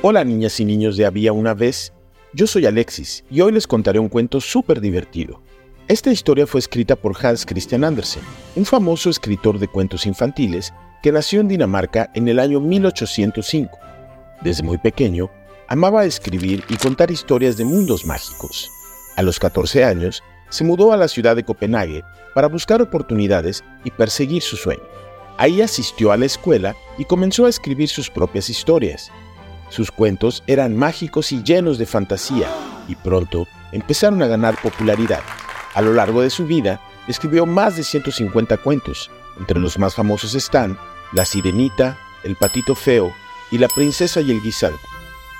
Hola niñas y niños de Había una vez, yo soy Alexis y hoy les contaré un cuento súper divertido. Esta historia fue escrita por Hans Christian Andersen, un famoso escritor de cuentos infantiles que nació en Dinamarca en el año 1805. Desde muy pequeño, amaba escribir y contar historias de mundos mágicos. A los 14 años, se mudó a la ciudad de Copenhague para buscar oportunidades y perseguir su sueño. Ahí asistió a la escuela y comenzó a escribir sus propias historias. Sus cuentos eran mágicos y llenos de fantasía, y pronto empezaron a ganar popularidad. A lo largo de su vida, escribió más de 150 cuentos. Entre los más famosos están La Sirenita, El Patito Feo y La Princesa y el Guisado.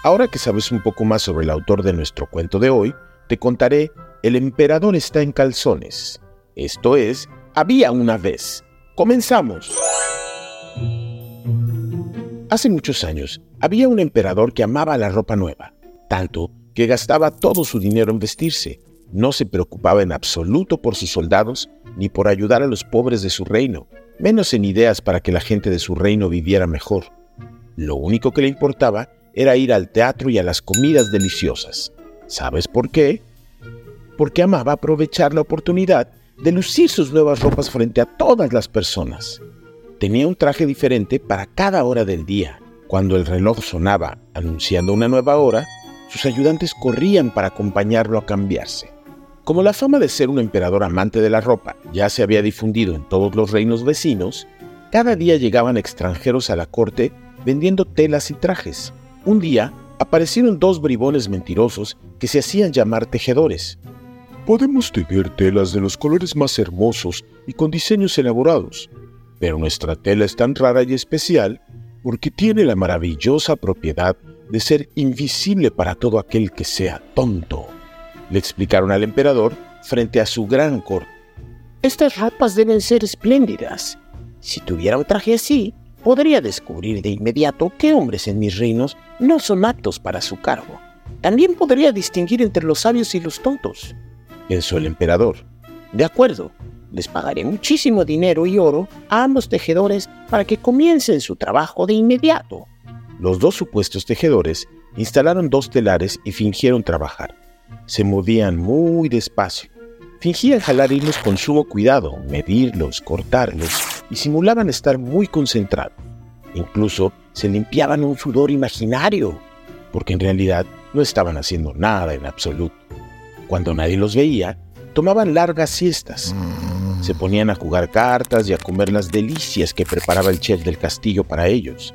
Ahora que sabes un poco más sobre el autor de nuestro cuento de hoy, te contaré El emperador está en calzones. Esto es, había una vez. Comenzamos. Hace muchos años, había un emperador que amaba la ropa nueva, tanto que gastaba todo su dinero en vestirse. No se preocupaba en absoluto por sus soldados ni por ayudar a los pobres de su reino, menos en ideas para que la gente de su reino viviera mejor. Lo único que le importaba era ir al teatro y a las comidas deliciosas. ¿Sabes por qué? Porque amaba aprovechar la oportunidad de lucir sus nuevas ropas frente a todas las personas. Tenía un traje diferente para cada hora del día. Cuando el reloj sonaba anunciando una nueva hora, sus ayudantes corrían para acompañarlo a cambiarse. Como la fama de ser un emperador amante de la ropa ya se había difundido en todos los reinos vecinos, cada día llegaban extranjeros a la corte vendiendo telas y trajes. Un día aparecieron dos bribones mentirosos que se hacían llamar tejedores. Podemos tejer telas de los colores más hermosos y con diseños elaborados, pero nuestra tela es tan rara y especial porque tiene la maravillosa propiedad de ser invisible para todo aquel que sea tonto. Le explicaron al emperador frente a su gran corte. Estas ropas deben ser espléndidas. Si tuviera un traje así, podría descubrir de inmediato qué hombres en mis reinos no son aptos para su cargo. También podría distinguir entre los sabios y los tontos. Pensó el emperador. De acuerdo, les pagaré muchísimo dinero y oro a ambos tejedores para que comiencen su trabajo de inmediato. Los dos supuestos tejedores instalaron dos telares y fingieron trabajar. Se movían muy despacio. Fingían jalar hilos con sumo cuidado, medirlos, cortarlos y simulaban estar muy concentrados. Incluso se limpiaban un sudor imaginario, porque en realidad no estaban haciendo nada en absoluto. Cuando nadie los veía, tomaban largas siestas. Se ponían a jugar cartas y a comer las delicias que preparaba el chef del castillo para ellos.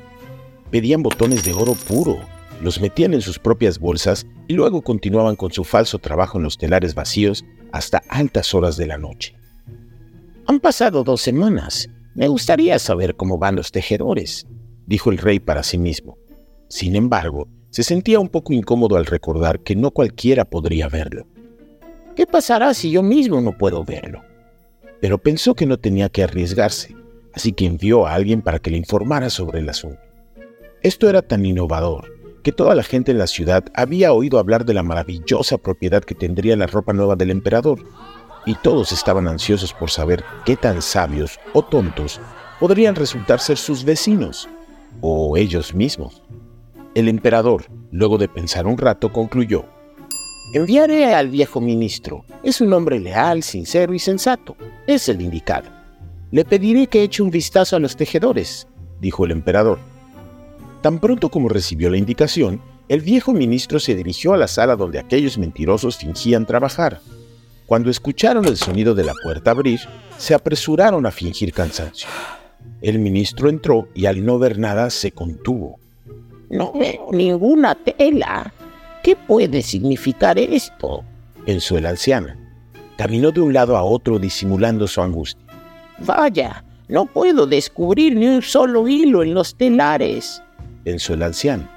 Pedían botones de oro puro, los metían en sus propias bolsas y luego continuaban con su falso trabajo en los telares vacíos hasta altas horas de la noche. Han pasado dos semanas. Me gustaría saber cómo van los tejedores, dijo el rey para sí mismo. Sin embargo, se sentía un poco incómodo al recordar que no cualquiera podría verlo. ¿Qué pasará si yo mismo no puedo verlo? Pero pensó que no tenía que arriesgarse, así que envió a alguien para que le informara sobre el asunto. Esto era tan innovador que toda la gente en la ciudad había oído hablar de la maravillosa propiedad que tendría la ropa nueva del emperador, y todos estaban ansiosos por saber qué tan sabios o tontos podrían resultar ser sus vecinos, o ellos mismos. El emperador, luego de pensar un rato, concluyó, Enviaré al viejo ministro. Es un hombre leal, sincero y sensato. Es el indicado. Le pediré que eche un vistazo a los tejedores, dijo el emperador. Tan pronto como recibió la indicación, El viejo ministro se dirigió a la sala donde aquellos mentirosos fingían trabajar. Cuando escucharon el sonido de la puerta abrir, se apresuraron a fingir cansancio. El ministro entró y al no ver nada se contuvo. No veo ninguna tela. ¿Qué puede significar esto? pensó el anciano. Caminó de un lado a otro disimulando su angustia. Vaya, no puedo descubrir ni un solo hilo en los telares, pensó el anciano.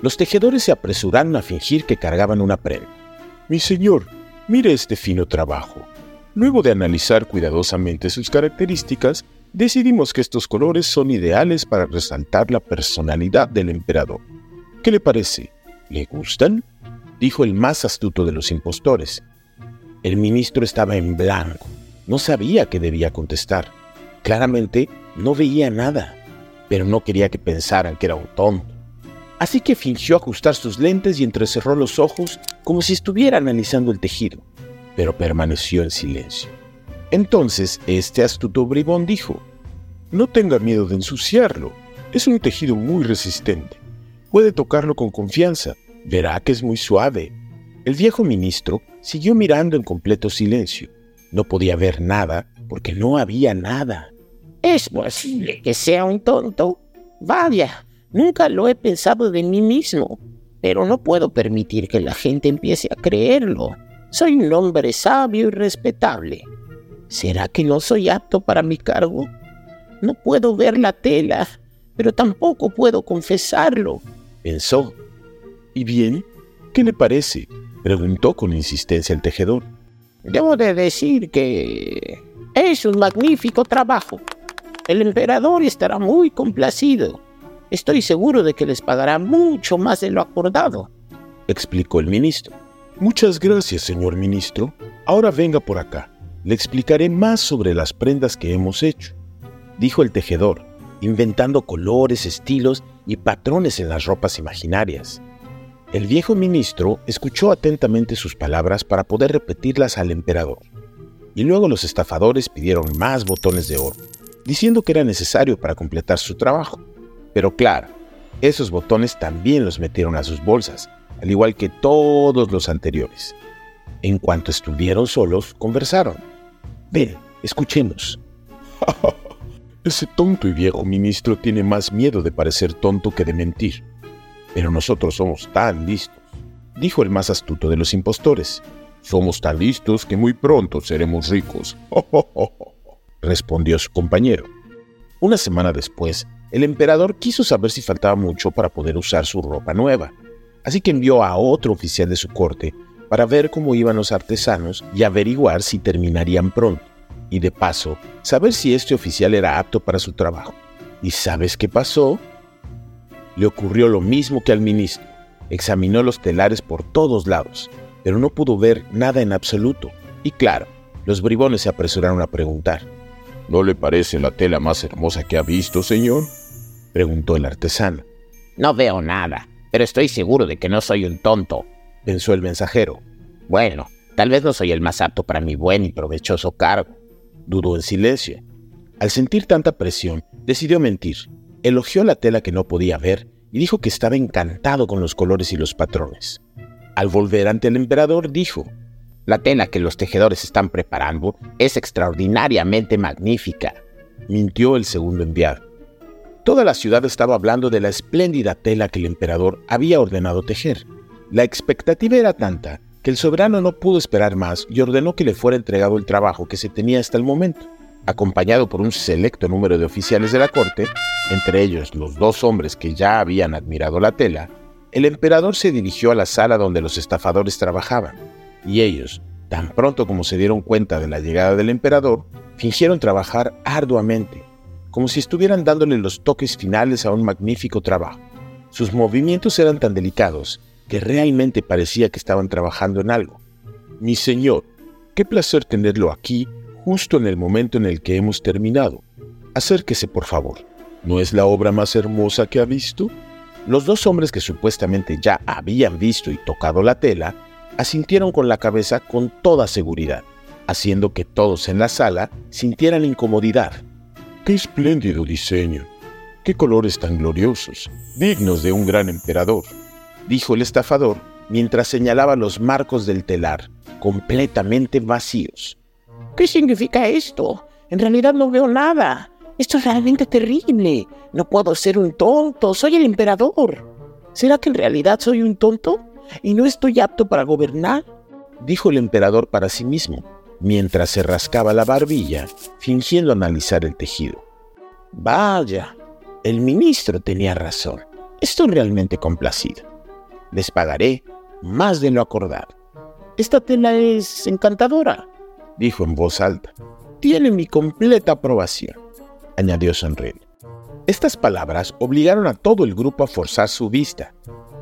Los tejedores se apresuraron a fingir que cargaban una prenda. Mi señor, mire este fino trabajo. Luego de analizar cuidadosamente sus características, decidimos que estos colores son ideales para resaltar la personalidad del emperador. ¿Qué le parece? ¿Le gustan? dijo el más astuto de los impostores. El ministro estaba en blanco. No sabía qué debía contestar. Claramente no veía nada, pero no quería que pensaran que era un tonto. Así que fingió ajustar sus lentes y entrecerró los ojos como si estuviera analizando el tejido, pero permaneció en silencio. Entonces este astuto bribón dijo, No tenga miedo de ensuciarlo, es un tejido muy resistente. Puede tocarlo con confianza, verá que es muy suave. El viejo ministro siguió mirando en completo silencio. No podía ver nada porque no había nada. ¿Es posible que sea un tonto? Vaya, nunca lo he pensado de mí mismo, pero no puedo permitir que la gente empiece a creerlo. Soy un hombre sabio y respetable. ¿Será que no soy apto para mi cargo? No puedo ver la tela, pero tampoco puedo confesarlo, pensó. ¿Y bien? ¿Qué le parece? preguntó con insistencia el tejedor. Debo de decir que es un magnífico trabajo. El emperador estará muy complacido. Estoy seguro de que les pagará mucho más de lo acordado, explicó el ministro. Muchas gracias, señor ministro. Ahora venga por acá. Le explicaré más sobre las prendas que hemos hecho, dijo el tejedor, inventando colores, estilos y patrones en las ropas imaginarias. El viejo ministro escuchó atentamente sus palabras para poder repetirlas al emperador, y luego los estafadores pidieron más botones de oro, diciendo que era necesario para completar su trabajo. Pero claro, esos botones también los metieron a sus bolsas, al igual que todos los anteriores. En cuanto estuvieron solos, conversaron. Ven, escuchemos. Ese tonto y viejo ministro tiene más miedo de parecer tonto que de mentir. Pero nosotros somos tan listos, dijo el más astuto de los impostores. Somos tan listos que muy pronto seremos ricos. respondió su compañero. Una semana después, el emperador quiso saber si faltaba mucho para poder usar su ropa nueva, así que envió a otro oficial de su corte para ver cómo iban los artesanos y averiguar si terminarían pronto, y de paso, saber si este oficial era apto para su trabajo. ¿Y sabes qué pasó? Le ocurrió lo mismo que al ministro. Examinó los telares por todos lados, pero no pudo ver nada en absoluto. Y claro, los bribones se apresuraron a preguntar. ¿No le parece la tela más hermosa que ha visto, señor? preguntó el artesano. No veo nada, pero estoy seguro de que no soy un tonto, pensó el mensajero. Bueno, tal vez no soy el más apto para mi buen y provechoso cargo. Dudó en silencio. Al sentir tanta presión, decidió mentir. Elogió la tela que no podía ver y dijo que estaba encantado con los colores y los patrones. Al volver ante el emperador, dijo, La tela que los tejedores están preparando es extraordinariamente magnífica. Mintió el segundo enviado. Toda la ciudad estaba hablando de la espléndida tela que el emperador había ordenado tejer. La expectativa era tanta que el soberano no pudo esperar más y ordenó que le fuera entregado el trabajo que se tenía hasta el momento. Acompañado por un selecto número de oficiales de la corte, entre ellos los dos hombres que ya habían admirado la tela, el emperador se dirigió a la sala donde los estafadores trabajaban, y ellos, tan pronto como se dieron cuenta de la llegada del emperador, fingieron trabajar arduamente, como si estuvieran dándole los toques finales a un magnífico trabajo. Sus movimientos eran tan delicados que realmente parecía que estaban trabajando en algo. Mi señor, qué placer tenerlo aquí justo en el momento en el que hemos terminado. Acérquese, por favor. ¿No es la obra más hermosa que ha visto? Los dos hombres que supuestamente ya habían visto y tocado la tela, asintieron con la cabeza con toda seguridad, haciendo que todos en la sala sintieran incomodidad. ¡Qué espléndido diseño! ¡Qué colores tan gloriosos, dignos de un gran emperador! Dijo el estafador mientras señalaba los marcos del telar, completamente vacíos. ¿Qué significa esto? En realidad no veo nada. Esto es realmente terrible. No puedo ser un tonto. Soy el emperador. ¿Será que en realidad soy un tonto? ¿Y no estoy apto para gobernar? Dijo el emperador para sí mismo, mientras se rascaba la barbilla, fingiendo analizar el tejido. Vaya, el ministro tenía razón. Estoy realmente complacido. Les pagaré más de lo acordado. Esta tela es encantadora, dijo en voz alta. Tiene mi completa aprobación, añadió sonriendo. Estas palabras obligaron a todo el grupo a forzar su vista,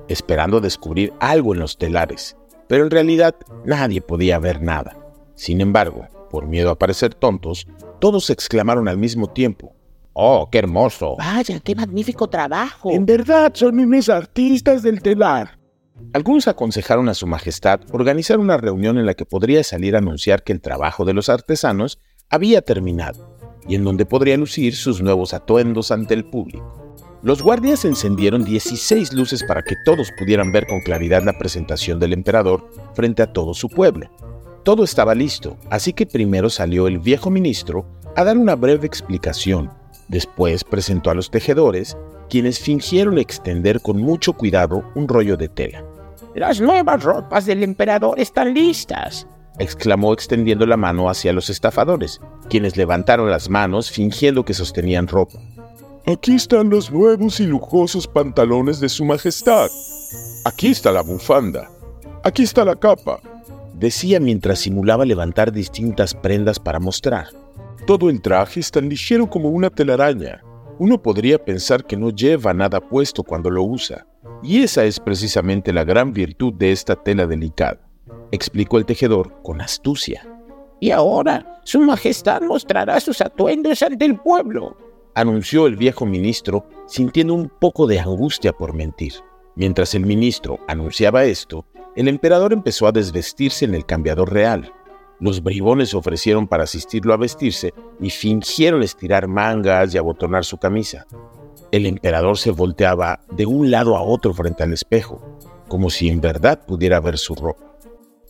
esperando descubrir algo en los telares, pero en realidad nadie podía ver nada. Sin embargo, por miedo a parecer tontos, todos exclamaron al mismo tiempo, ¡Oh, qué hermoso! Vaya, qué magnífico trabajo. En verdad son unos artistas del telar. Algunos aconsejaron a Su Majestad organizar una reunión en la que podría salir a anunciar que el trabajo de los artesanos había terminado y en donde podría lucir sus nuevos atuendos ante el público. Los guardias encendieron 16 luces para que todos pudieran ver con claridad la presentación del emperador frente a todo su pueblo. Todo estaba listo, así que primero salió el viejo ministro a dar una breve explicación. Después presentó a los tejedores, quienes fingieron extender con mucho cuidado un rollo de tela. Las nuevas ropas del emperador están listas, exclamó extendiendo la mano hacia los estafadores, quienes levantaron las manos fingiendo que sostenían ropa. Aquí están los nuevos y lujosos pantalones de Su Majestad. Aquí está la bufanda. Aquí está la capa. Decía mientras simulaba levantar distintas prendas para mostrar. Todo el traje es tan ligero como una telaraña. Uno podría pensar que no lleva nada puesto cuando lo usa. Y esa es precisamente la gran virtud de esta tela delicada explicó el tejedor con astucia. Y ahora Su Majestad mostrará sus atuendos ante el pueblo, anunció el viejo ministro, sintiendo un poco de angustia por mentir. Mientras el ministro anunciaba esto, el emperador empezó a desvestirse en el cambiador real. Los bribones ofrecieron para asistirlo a vestirse y fingieron estirar mangas y abotonar su camisa. El emperador se volteaba de un lado a otro frente al espejo, como si en verdad pudiera ver su ropa.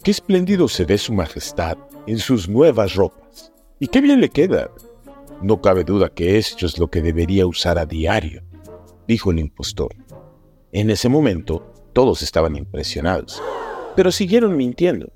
Qué espléndido se ve su majestad en sus nuevas ropas. Y qué bien le queda. No cabe duda que esto es lo que debería usar a diario, dijo el impostor. En ese momento, todos estaban impresionados, pero siguieron mintiendo.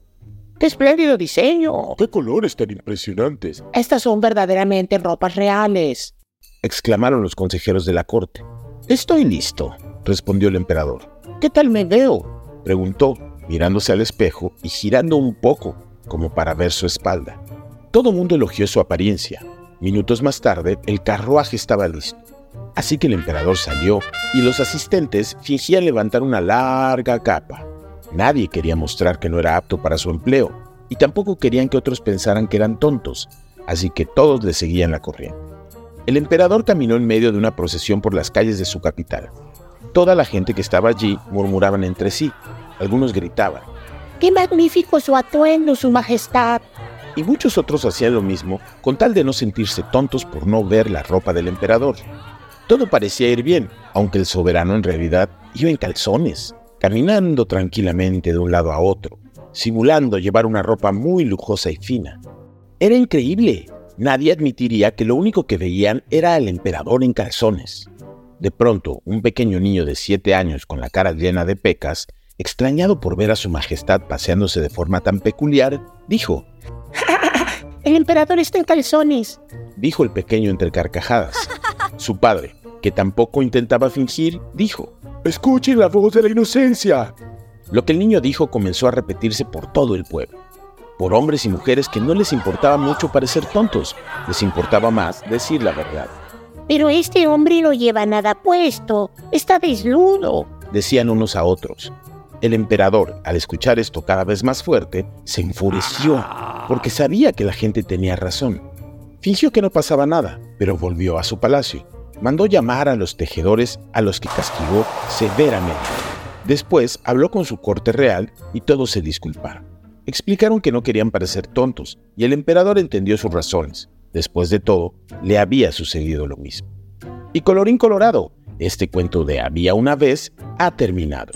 ¡Qué espléndido diseño! ¡Qué colores tan impresionantes! Estas son verdaderamente ropas reales, exclamaron los consejeros de la corte. Estoy listo, respondió el emperador. ¿Qué tal me veo? preguntó, mirándose al espejo y girando un poco, como para ver su espalda. Todo mundo elogió su apariencia. Minutos más tarde, el carruaje estaba listo. Así que el emperador salió y los asistentes fingían levantar una larga capa. Nadie quería mostrar que no era apto para su empleo y tampoco querían que otros pensaran que eran tontos, así que todos le seguían la corriente. El emperador caminó en medio de una procesión por las calles de su capital. Toda la gente que estaba allí murmuraban entre sí, algunos gritaban, ¡Qué magnífico su atuendo, su majestad! Y muchos otros hacían lo mismo con tal de no sentirse tontos por no ver la ropa del emperador. Todo parecía ir bien, aunque el soberano en realidad iba en calzones, caminando tranquilamente de un lado a otro, simulando llevar una ropa muy lujosa y fina. Era increíble. Nadie admitiría que lo único que veían era al emperador en calzones. De pronto, un pequeño niño de siete años con la cara llena de pecas extrañado por ver a su majestad paseándose de forma tan peculiar, dijo, El emperador está en calzones, dijo el pequeño entre carcajadas. Su padre, que tampoco intentaba fingir, dijo, Escuchen la voz de la inocencia. Lo que el niño dijo comenzó a repetirse por todo el pueblo, por hombres y mujeres que no les importaba mucho parecer tontos, les importaba más decir la verdad. Pero este hombre no lleva nada puesto, está desnudo, decían unos a otros. El emperador, al escuchar esto cada vez más fuerte, se enfureció, porque sabía que la gente tenía razón. Fingió que no pasaba nada, pero volvió a su palacio. Mandó llamar a los tejedores a los que castigó severamente. Después habló con su corte real y todos se disculparon. Explicaron que no querían parecer tontos y el emperador entendió sus razones. Después de todo, le había sucedido lo mismo. Y colorín colorado, este cuento de había una vez ha terminado.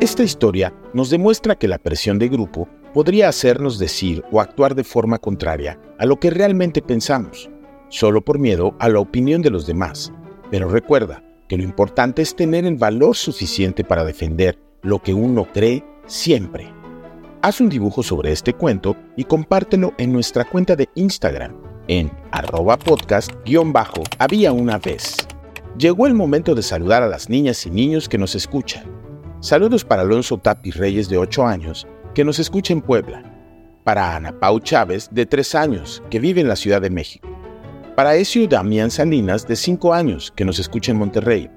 Esta historia nos demuestra que la presión de grupo podría hacernos decir o actuar de forma contraria a lo que realmente pensamos, solo por miedo a la opinión de los demás. Pero recuerda que lo importante es tener el valor suficiente para defender lo que uno cree siempre. Haz un dibujo sobre este cuento y compártelo en nuestra cuenta de Instagram en arroba podcast-había una vez. Llegó el momento de saludar a las niñas y niños que nos escuchan. Saludos para Alonso Tapi Reyes de 8 años, que nos escucha en Puebla. Para Ana Pau Chávez de 3 años, que vive en la Ciudad de México. Para Ezio Damián Salinas de 5 años, que nos escucha en Monterrey.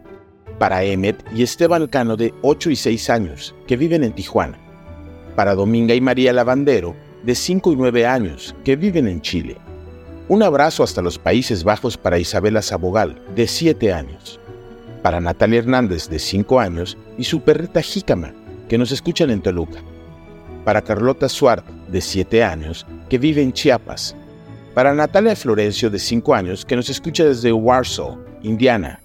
Para Emmet y Esteban Cano de 8 y 6 años, que viven en Tijuana. Para Dominga y María Lavandero de 5 y 9 años, que viven en Chile. Un abrazo hasta los Países Bajos para Isabela Sabogal, de 7 años para Natalia Hernández, de 5 años, y su perrita Jícama, que nos escuchan en Toluca. Para Carlota Suárez, de 7 años, que vive en Chiapas. Para Natalia Florencio, de 5 años, que nos escucha desde Warsaw, Indiana.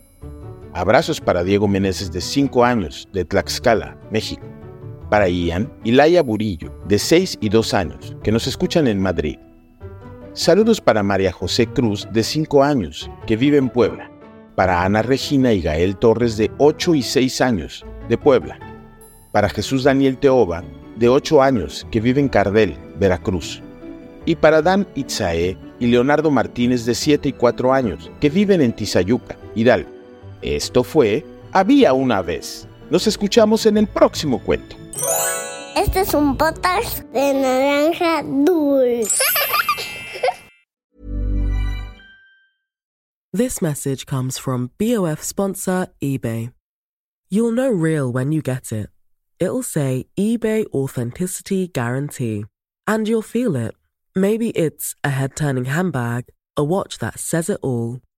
Abrazos para Diego Meneses, de 5 años, de Tlaxcala, México. Para Ian y Laia Burillo, de 6 y 2 años, que nos escuchan en Madrid. Saludos para María José Cruz, de 5 años, que vive en Puebla para Ana Regina y Gael Torres de 8 y 6 años, de Puebla, para Jesús Daniel Teoba, de 8 años, que vive en Cardel, Veracruz, y para Dan Itzae y Leonardo Martínez de 7 y 4 años, que viven en Tizayuca, Hidalgo. Esto fue Había una vez. Nos escuchamos en el próximo cuento. Este es un potas de naranja dulce. This message comes from BOF sponsor eBay. You'll know real when you get it. It'll say eBay Authenticity Guarantee. And you'll feel it. Maybe it's a head turning handbag, a watch that says it all,